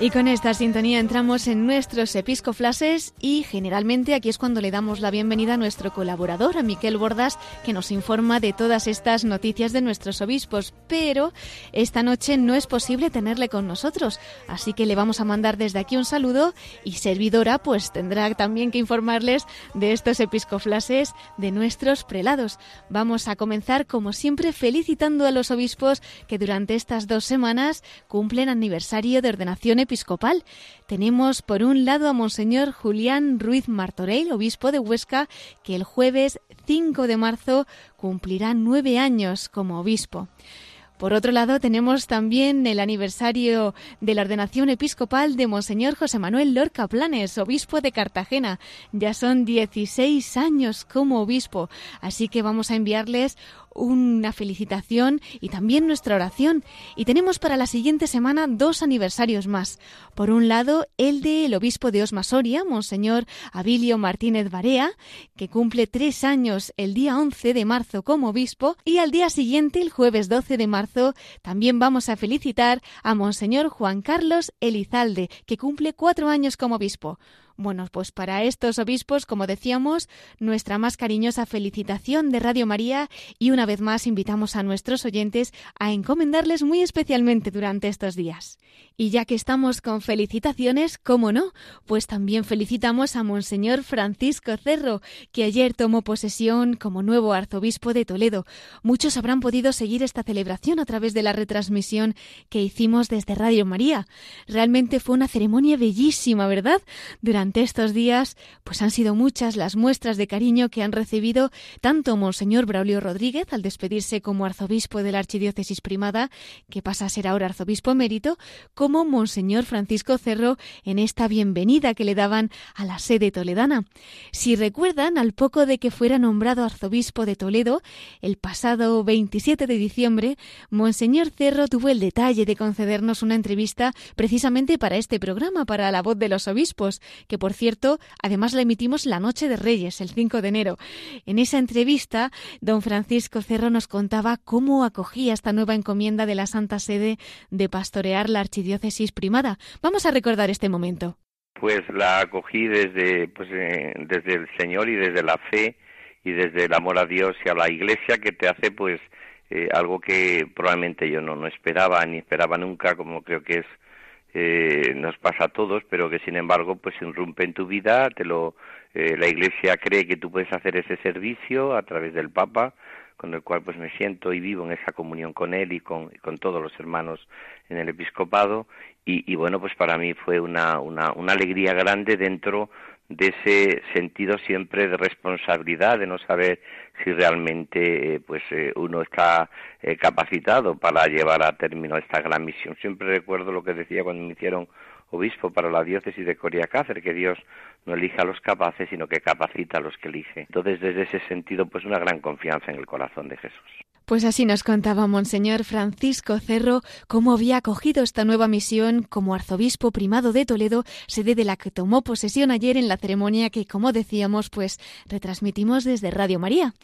Y con esta sintonía entramos en nuestros episcoflases y generalmente aquí es cuando le damos la bienvenida a nuestro colaborador, a Miquel Bordas, que nos informa de todas estas noticias de nuestros obispos. Pero esta noche no es posible tenerle con nosotros, así que le vamos a mandar desde aquí un saludo y servidora pues tendrá también que informarles de estos episcoflases de nuestros prelados. Vamos a comenzar como siempre felicitando a los obispos que durante estas dos semanas cumplen aniversario de ordenación episcopal. Tenemos por un lado a Monseñor Julián Ruiz Martorell, obispo de Huesca, que el jueves 5 de marzo cumplirá nueve años como obispo. Por otro lado, tenemos también el aniversario de la ordenación episcopal de Monseñor José Manuel Lorca Planes, obispo de Cartagena. Ya son 16 años como obispo, así que vamos a enviarles una felicitación y también nuestra oración. Y tenemos para la siguiente semana dos aniversarios más. Por un lado, el del obispo de Osma Soria, Monseñor Abilio Martínez Barea, que cumple tres años el día 11 de marzo como obispo, y al día siguiente, el jueves 12 de marzo, también vamos a felicitar a Monseñor Juan Carlos Elizalde, que cumple cuatro años como obispo. Bueno, pues para estos obispos, como decíamos, nuestra más cariñosa felicitación de Radio María y una vez más invitamos a nuestros oyentes a encomendarles muy especialmente durante estos días. Y ya que estamos con felicitaciones, ¿cómo no? Pues también felicitamos a Monseñor Francisco Cerro, que ayer tomó posesión como nuevo arzobispo de Toledo. Muchos habrán podido seguir esta celebración a través de la retransmisión que hicimos desde Radio María. Realmente fue una ceremonia bellísima, ¿verdad? Estos días, pues han sido muchas las muestras de cariño que han recibido tanto Monseñor Braulio Rodríguez al despedirse como arzobispo de la Archidiócesis Primada, que pasa a ser ahora arzobispo emérito, como Monseñor Francisco Cerro en esta bienvenida que le daban a la sede toledana. Si recuerdan, al poco de que fuera nombrado arzobispo de Toledo, el pasado 27 de diciembre, Monseñor Cerro tuvo el detalle de concedernos una entrevista precisamente para este programa, para la voz de los obispos, que por cierto, además la emitimos la noche de Reyes, el 5 de enero. En esa entrevista, don Francisco Cerro nos contaba cómo acogía esta nueva encomienda de la Santa Sede de pastorear la archidiócesis primada. Vamos a recordar este momento. Pues la acogí desde, pues, eh, desde el Señor y desde la fe y desde el amor a Dios y a la Iglesia que te hace pues eh, algo que probablemente yo no esperaba ni esperaba nunca, como creo que es eh, nos pasa a todos, pero que sin embargo pues irrumpe en tu vida, te lo eh, la Iglesia cree que tú puedes hacer ese servicio a través del Papa, con el cual pues me siento y vivo en esa comunión con él y con, todos los hermanos en el episcopado. Y, y bueno pues para mí fue una, una, una alegría grande dentro de ese sentido siempre de responsabilidad, de no saber si realmente eh, pues eh, uno está eh, capacitado para llevar a término esta gran misión. Siempre recuerdo lo que decía cuando me hicieron obispo para la diócesis de Coria Cáceres, que Dios no elige a los capaces, sino que capacita a los que elige. Entonces, desde ese sentido, pues una gran confianza en el corazón de Jesús. Pues así nos contaba Monseñor Francisco Cerro cómo había acogido esta nueva misión como arzobispo primado de Toledo, sede de la que tomó posesión ayer en la ceremonia que, como decíamos, pues retransmitimos desde Radio María.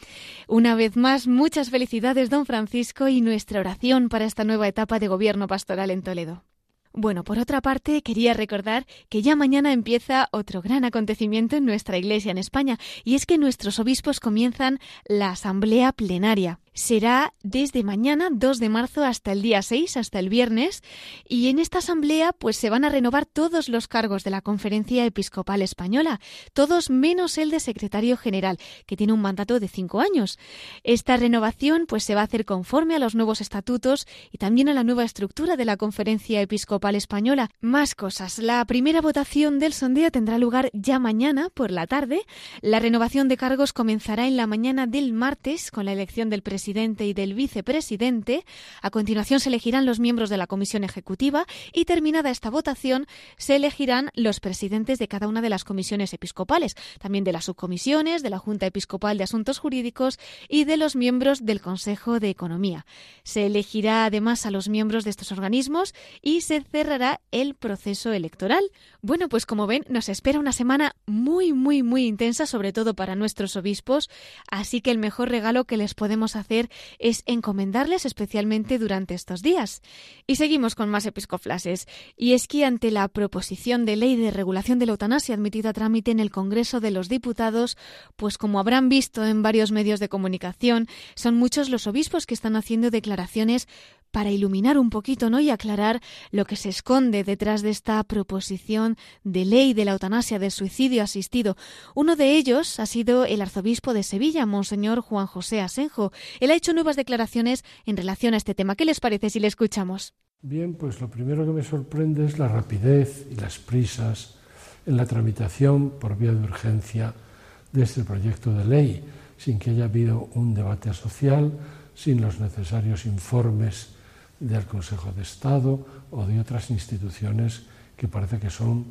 Una vez más, muchas felicidades, don Francisco, y nuestra oración para esta nueva etapa de gobierno pastoral en Toledo. Bueno, por otra parte, quería recordar que ya mañana empieza otro gran acontecimiento en nuestra Iglesia en España, y es que nuestros obispos comienzan la Asamblea Plenaria será desde mañana 2 de marzo hasta el día 6, hasta el viernes, y en esta asamblea pues se van a renovar todos los cargos de la Conferencia Episcopal Española, todos menos el de secretario general, que tiene un mandato de cinco años. Esta renovación pues se va a hacer conforme a los nuevos estatutos y también a la nueva estructura de la Conferencia Episcopal Española. Más cosas. La primera votación del sondeo tendrá lugar ya mañana por la tarde. La renovación de cargos comenzará en la mañana del martes con la elección del presidente presidente y del vicepresidente. A continuación se elegirán los miembros de la comisión ejecutiva y terminada esta votación se elegirán los presidentes de cada una de las comisiones episcopales, también de las subcomisiones, de la Junta Episcopal de Asuntos Jurídicos y de los miembros del Consejo de Economía. Se elegirá además a los miembros de estos organismos y se cerrará el proceso electoral. Bueno, pues como ven, nos espera una semana muy, muy, muy intensa, sobre todo para nuestros obispos, así que el mejor regalo que les podemos hacer es encomendarles especialmente durante estos días. Y seguimos con más episcoflases. Y es que ante la proposición de ley de regulación de la eutanasia admitida a trámite en el Congreso de los Diputados, pues como habrán visto en varios medios de comunicación, son muchos los obispos que están haciendo declaraciones para iluminar un poquito, ¿no? y aclarar lo que se esconde detrás de esta proposición de ley de la eutanasia del suicidio asistido. Uno de ellos ha sido el arzobispo de Sevilla, Monseñor Juan José Asenjo. Él ha hecho nuevas declaraciones en relación a este tema. ¿Qué les parece si le escuchamos? Bien, pues lo primero que me sorprende es la rapidez y las prisas en la tramitación por vía de urgencia de este proyecto de ley, sin que haya habido un debate social, sin los necesarios informes del Consejo de Estado o de otras instituciones que parece que son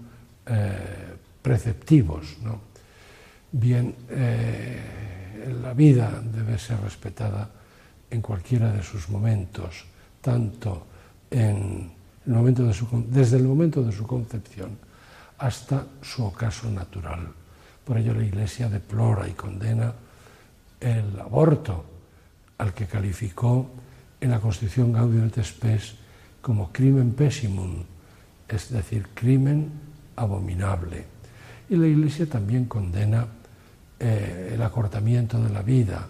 eh, preceptivos. Bien, eh, la vida debe ser respetada en cualquiera de sus momentos, tanto en el momento desde el momento de su concepción hasta su ocaso natural. Por ello la Iglesia deplora y condena el aborto, al que calificó en la Constitución Gaudium et Spes como crimen pessimum, es decir, crimen abominable. Y la Iglesia también condena eh, el acortamiento de la vida,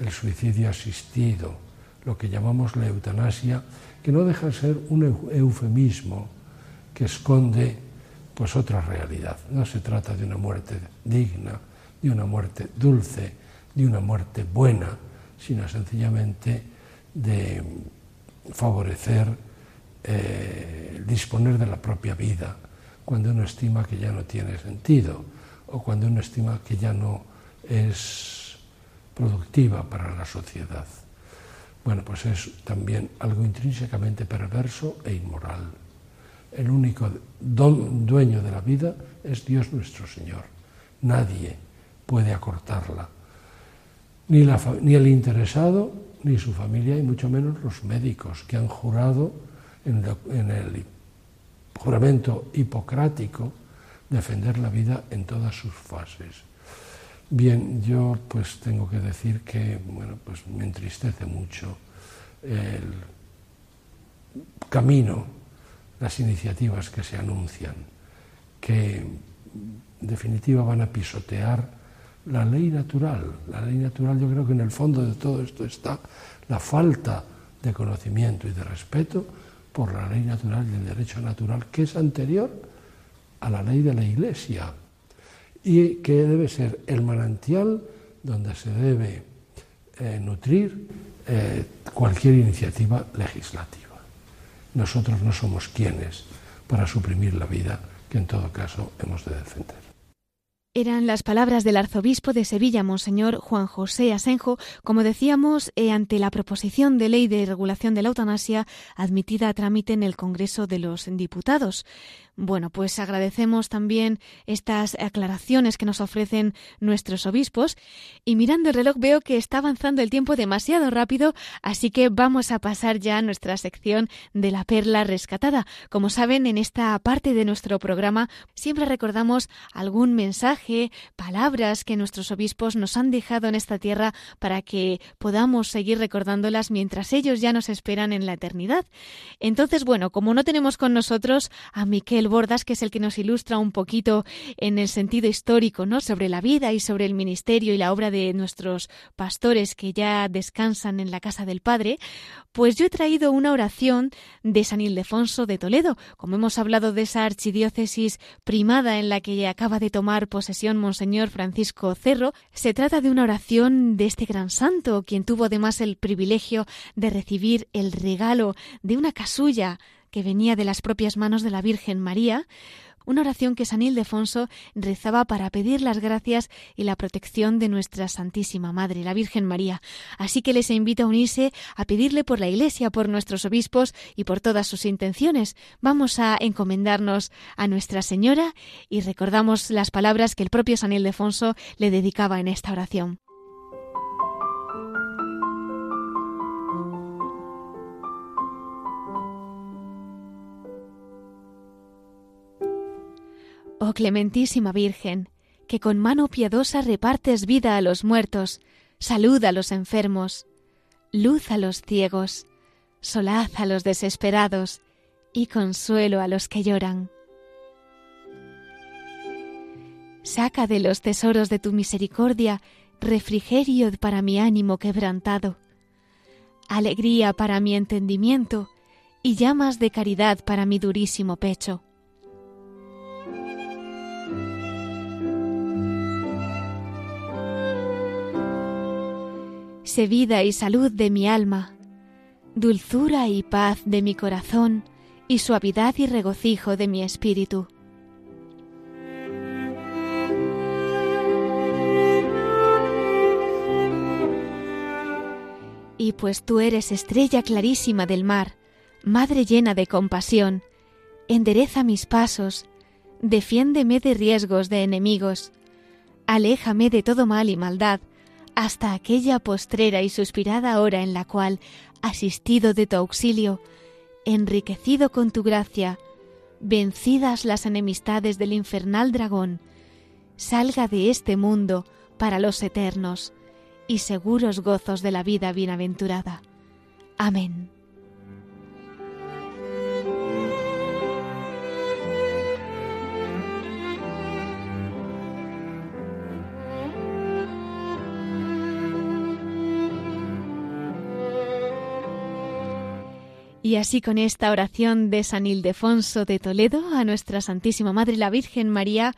el suicidio asistido, lo que llamamos la eutanasia, que no deja de ser un eufemismo que esconde pues otra realidad. No se trata de una muerte digna, de una muerte dulce, de una muerte buena, sino sencillamente de favorecer eh, disponer de la propia vida cuando uno estima que ya no tiene sentido o cuando uno estima que ya no es productiva para la sociedad. Bueno, pues es también algo intrínsecamente perverso e inmoral. El único dueño de la vida es Dios nuestro Señor. Nadie puede acortarla. Ni, ni el interesado ni su familia y mucho menos los médicos que han jurado en, el juramento hipocrático defender la vida en todas sus fases. Bien, yo pues tengo que decir que bueno, pues me entristece mucho el camino, las iniciativas que se anuncian, que en definitiva van a pisotear la ley natural. La ley natural yo creo que en el fondo de todo esto está la falta de conocimiento y de respeto por la ley natural y el derecho natural, que es anterior a la ley de la Iglesia y que debe ser el manantial donde se debe eh, nutrir eh, cualquier iniciativa legislativa. Nosotros no somos quienes para suprimir la vida que en todo caso hemos de defender. Eran las palabras del arzobispo de Sevilla, Monseñor Juan José Asenjo, como decíamos, eh, ante la proposición de ley de regulación de la eutanasia admitida a trámite en el Congreso de los Diputados. Bueno, pues agradecemos también estas aclaraciones que nos ofrecen nuestros obispos y mirando el reloj veo que está avanzando el tiempo demasiado rápido, así que vamos a pasar ya a nuestra sección de la perla rescatada. Como saben, en esta parte de nuestro programa siempre recordamos algún mensaje, palabras que nuestros obispos nos han dejado en esta tierra para que podamos seguir recordándolas mientras ellos ya nos esperan en la eternidad. Entonces, bueno, como no tenemos con nosotros a Miquel Bordas, que es el que nos ilustra un poquito en el sentido histórico, ¿no? Sobre la vida y sobre el ministerio y la obra de nuestros pastores que ya descansan en la casa del Padre, pues yo he traído una oración de San Ildefonso de Toledo. Como hemos hablado de esa archidiócesis primada en la que acaba de tomar posesión Monseñor Francisco Cerro, se trata de una oración de este gran santo, quien tuvo además el privilegio de recibir el regalo de una casulla que venía de las propias manos de la Virgen María, una oración que San Ildefonso rezaba para pedir las gracias y la protección de nuestra Santísima Madre, la Virgen María. Así que les invito a unirse a pedirle por la Iglesia, por nuestros obispos y por todas sus intenciones. Vamos a encomendarnos a Nuestra Señora y recordamos las palabras que el propio San Ildefonso le dedicaba en esta oración. Oh clementísima Virgen, que con mano piadosa repartes vida a los muertos, salud a los enfermos, luz a los ciegos, solaz a los desesperados y consuelo a los que lloran. Saca de los tesoros de tu misericordia refrigerio para mi ánimo quebrantado, alegría para mi entendimiento y llamas de caridad para mi durísimo pecho vida y salud de mi alma, dulzura y paz de mi corazón, y suavidad y regocijo de mi espíritu. Y pues tú eres estrella clarísima del mar, madre llena de compasión, endereza mis pasos, defiéndeme de riesgos de enemigos, aléjame de todo mal y maldad, hasta aquella postrera y suspirada hora en la cual, asistido de tu auxilio, enriquecido con tu gracia, vencidas las enemistades del infernal dragón, salga de este mundo para los eternos y seguros gozos de la vida bienaventurada. Amén. Y así con esta oración de San Ildefonso de Toledo a nuestra Santísima Madre la Virgen María,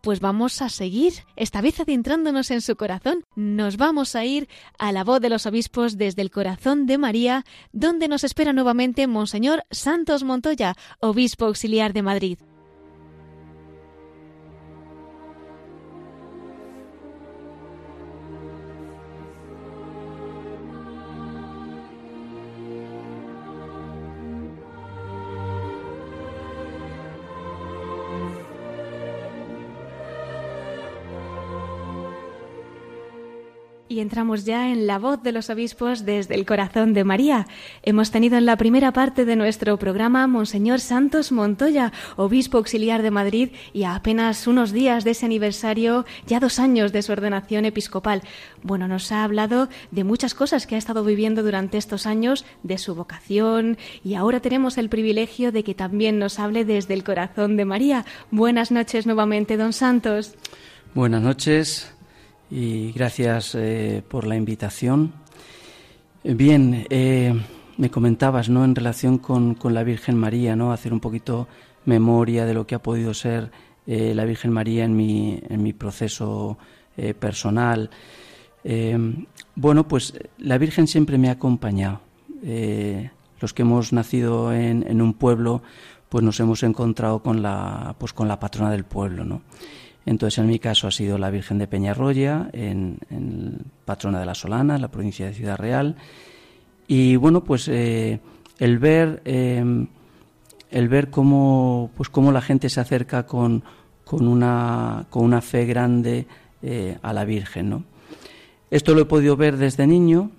pues vamos a seguir, esta vez adentrándonos en su corazón. Nos vamos a ir a la voz de los obispos desde el corazón de María, donde nos espera nuevamente Monseñor Santos Montoya, obispo auxiliar de Madrid. Y entramos ya en la voz de los obispos desde el corazón de María. Hemos tenido en la primera parte de nuestro programa Monseñor Santos Montoya, obispo auxiliar de Madrid, y a apenas unos días de ese aniversario, ya dos años de su ordenación episcopal. Bueno, nos ha hablado de muchas cosas que ha estado viviendo durante estos años, de su vocación, y ahora tenemos el privilegio de que también nos hable desde el corazón de María. Buenas noches nuevamente, don Santos. Buenas noches y gracias eh, por la invitación. Bien, eh, me comentabas, ¿no? En relación con, la Virgen María, ¿no? Hacer un poquito memoria de lo que ha podido ser eh, la Virgen María en mi, en mi proceso personal. bueno, pues la Virgen siempre me ha acompañado. los que hemos nacido en, en, un pueblo, pues nos hemos encontrado con la, pues con la patrona del pueblo, ¿no? Entonces, en mi caso ha sido la Virgen de Peñarroya, en, patrona de la Solana, en la provincia de Ciudad Real. Y bueno, pues eh, el ver em, el ver cómo, pues cómo la gente se acerca con, con, una, con una fe grande eh, a la Virgen. ¿no? Esto lo he podido ver desde niño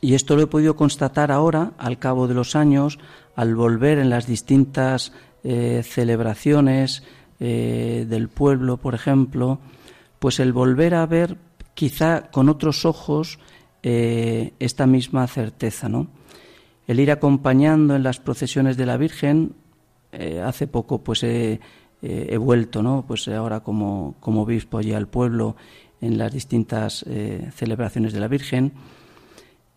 y esto lo he podido constatar ahora, al cabo de los años, al volver en las distintas eh, celebraciones eh, del pueblo, por ejemplo, pues el volver a ver quizá con otros ojos esta misma certeza, ¿no? el ir acompañando en las procesiones de la Virgen. Eh, hace poco pues he, vuelto, ¿no? Pues ahora como, como obispo allí al pueblo en las distintas eh, celebraciones de la Virgen.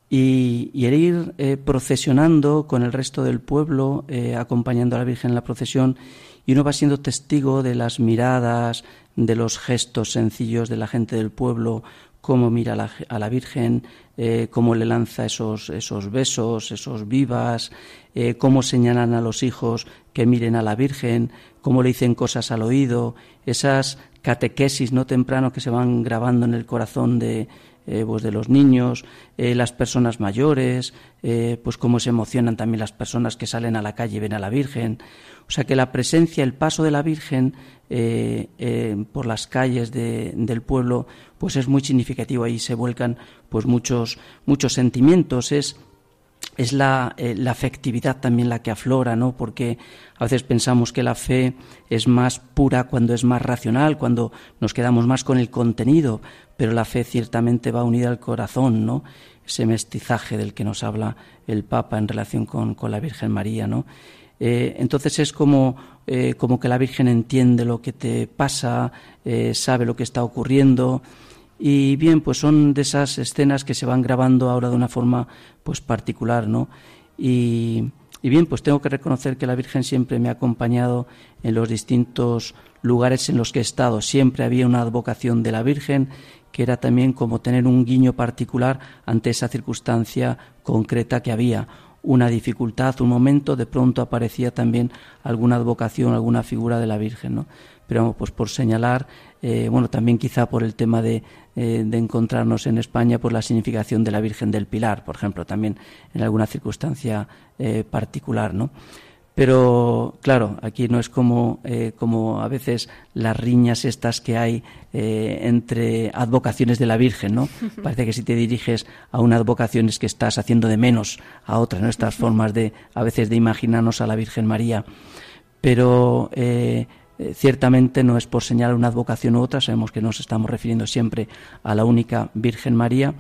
Y, el ir eh, procesionando con el resto del pueblo, acompañando a la Virgen en la procesión, y uno va siendo testigo de las miradas, de los gestos sencillos de la gente del pueblo, cómo mira a la, Virgen, eh, cómo le lanza esos, esos besos, esos vivas, eh, cómo señalan a los hijos que miren a la Virgen, cómo le dicen cosas al oído, esas catequesis no temprano que se van grabando en el corazón de, eh, pues de los niños, las personas mayores, pues cómo se emocionan también las personas que salen a la calle y ven a la Virgen. O sea que la presencia, el paso de la Virgen eh, eh, por las calles del pueblo, pues es muy significativo. Ahí se vuelcan pues muchos, muchos sentimientos. Es, es la, eh, la, afectividad también la que aflora, ¿no? Porque a veces pensamos que la fe es más pura cuando es más racional, cuando nos quedamos más con el contenido, pero la fe ciertamente va unida al corazón, ¿no? Ese mestizaje del que nos habla el Papa en relación con, con la Virgen María, ¿no? Eh, entonces es como, eh, como que la Virgen entiende lo que te pasa, sabe lo que está ocurriendo. Y bien, pues son de esas escenas que se van grabando ahora de una forma pues particular, ¿no? Y, y bien, pues tengo que reconocer que la Virgen siempre me ha acompañado en los distintos lugares en los que he estado. Siempre había una advocación de la Virgen que era también como tener un guiño particular ante esa circunstancia concreta que había una dificultad, un momento, de pronto aparecía también alguna advocación, alguna figura de la Virgen, ¿no? Pero pues por señalar, eh, bueno, también quizá por el tema de, eh, de, encontrarnos en España, por la significación de la Virgen del Pilar, por ejemplo, también en alguna circunstancia eh, particular, ¿no? Pero claro, aquí no es como, eh, como a veces las riñas estas que hay eh, entre advocaciones de la Virgen, ¿no? Parece que si te diriges a una advocación es que estás haciendo de menos a otra, ¿no? Estas formas de, a veces, de imaginarnos a la Virgen María. Pero eh, ciertamente no es por señalar una advocación u otra, sabemos que nos estamos refiriendo siempre a la única Virgen María,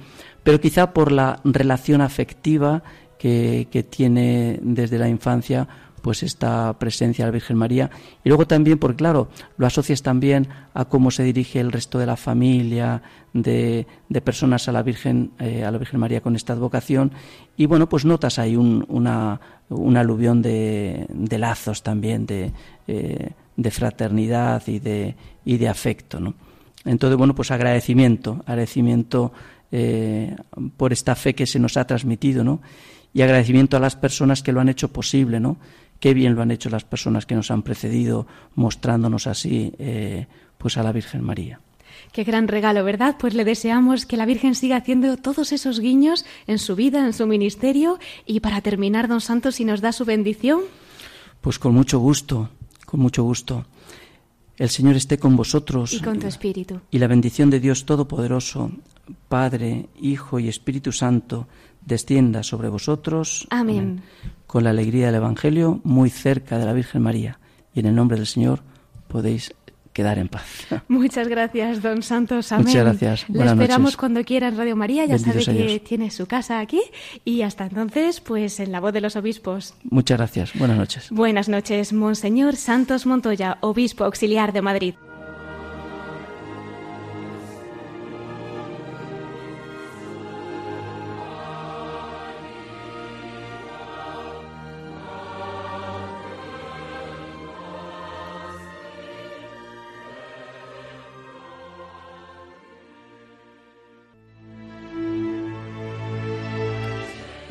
pero quizá por la relación afectiva que, que tiene desde la infancia pues esta presencia de la Virgen María. Y luego también porque claro lo asocias también a cómo se dirige el resto de la familia de, de personas a la Virgen eh, a la Virgen María con esta advocación. Y bueno pues notas ahí un, una, un aluvión de, de, lazos también de, eh, de fraternidad y de y de afecto ¿no? entonces bueno pues agradecimiento agradecimiento eh, por esta fe que se nos ha transmitido ¿no? y agradecimiento a las personas que lo han hecho posible, ¿no? Qué bien lo han hecho las personas que nos han precedido, mostrándonos así eh, pues a la Virgen María. Qué gran regalo, ¿verdad? Pues le deseamos que la Virgen siga haciendo todos esos guiños en su vida, en su ministerio. Y para terminar, don Santos, si nos da su bendición. Pues con mucho gusto, con mucho gusto. El Señor esté con vosotros. Y con tu espíritu. Y la bendición de Dios Todopoderoso, Padre, Hijo y Espíritu Santo, descienda sobre vosotros. Amén. Con la alegría del Evangelio, muy cerca de la Virgen María. Y en el nombre del Señor podéis quedar en paz. Muchas gracias, don Santos. Amén. Muchas gracias. Le esperamos cuando quiera en Radio María. Ya sabe que tiene su casa aquí. Y hasta entonces, pues en la voz de los obispos. Muchas gracias. Buenas noches. Buenas noches, Monseñor Santos Montoya, obispo auxiliar de Madrid.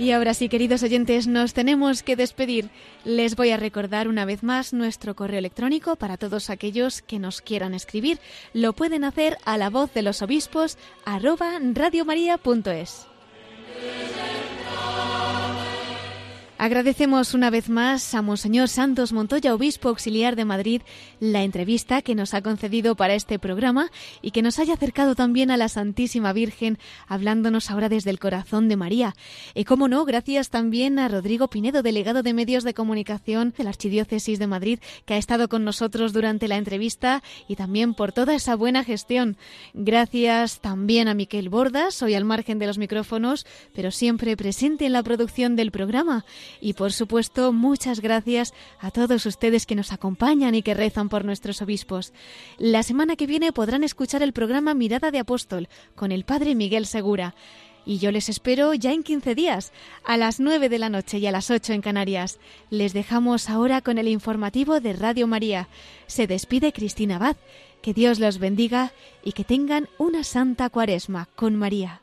Y ahora sí, queridos oyentes, nos tenemos que despedir. Les voy a recordar una vez más nuestro correo electrónico para todos aquellos que nos quieran escribir. Lo pueden hacer a la voz de los obispos arroba radiomaria.es. Agradecemos una vez más a Monseñor Santos Montoya, obispo auxiliar de Madrid, la entrevista que nos ha concedido para este programa y que nos haya acercado también a la Santísima Virgen, hablándonos ahora desde el corazón de María. Y cómo no, gracias también a Rodrigo Pinedo, delegado de Medios de Comunicación de la Archidiócesis de Madrid, que ha estado con nosotros durante la entrevista y también por toda esa buena gestión. Gracias también a Miquel Bordas, hoy al margen de los micrófonos, pero siempre presente en la producción del programa. Y por supuesto, muchas gracias a todos ustedes que nos acompañan y que rezan por nuestros obispos. La semana que viene podrán escuchar el programa Mirada de Apóstol con el Padre Miguel Segura. Y yo les espero ya en 15 días, a las 9 de la noche y a las 8 en Canarias. Les dejamos ahora con el informativo de Radio María. Se despide Cristina Abad. Que Dios los bendiga y que tengan una santa cuaresma con María.